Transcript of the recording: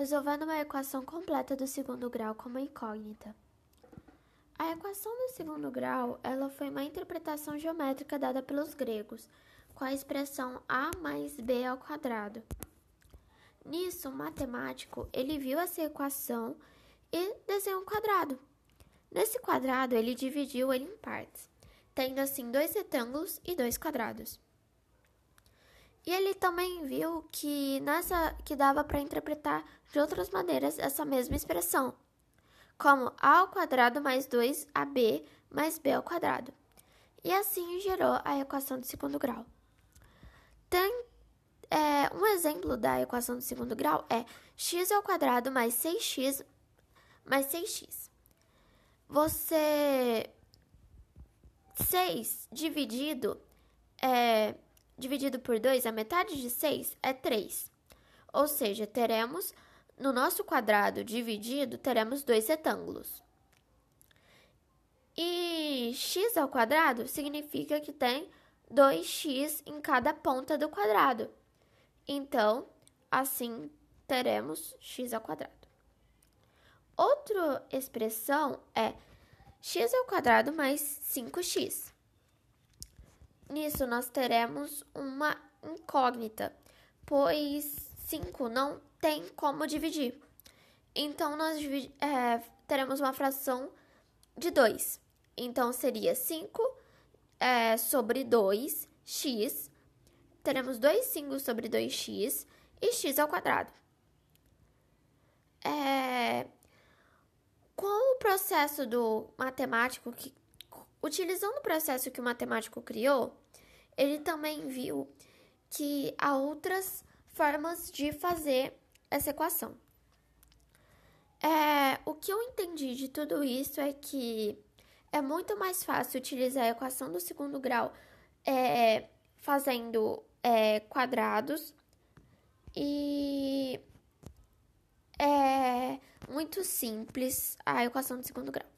resolvendo uma equação completa do segundo grau como incógnita. A equação do segundo grau ela foi uma interpretação geométrica dada pelos gregos, com a expressão a mais b ao quadrado. Nisso, o matemático ele viu essa equação e desenhou um quadrado. Nesse quadrado, ele dividiu ele em partes, tendo assim dois retângulos e dois quadrados. E ele também viu que nessa que dava para interpretar de outras maneiras essa mesma expressão, como a ao quadrado mais 2ab mais b ao quadrado. E assim gerou a equação de segundo grau. Tem, é, um exemplo da equação de segundo grau é x ao quadrado mais 6x mais 6x. Você 6 dividido é dividido por 2, a metade de 6 é 3. Ou seja, teremos, no nosso quadrado dividido, teremos dois retângulos. E x ao quadrado significa que tem 2x em cada ponta do quadrado. Então, assim, teremos x ao quadrado. Outra expressão é x ao quadrado mais 5x. Nisso, nós teremos uma incógnita, pois 5 não tem como dividir. Então, nós é, teremos uma fração de 2. Então, seria 5 é, sobre 2x. Teremos 2 5 sobre 2x e x ao quadrado. É, com o processo do matemático que Utilizando o processo que o matemático criou, ele também viu que há outras formas de fazer essa equação. É, o que eu entendi de tudo isso é que é muito mais fácil utilizar a equação do segundo grau é, fazendo é, quadrados e é muito simples a equação do segundo grau.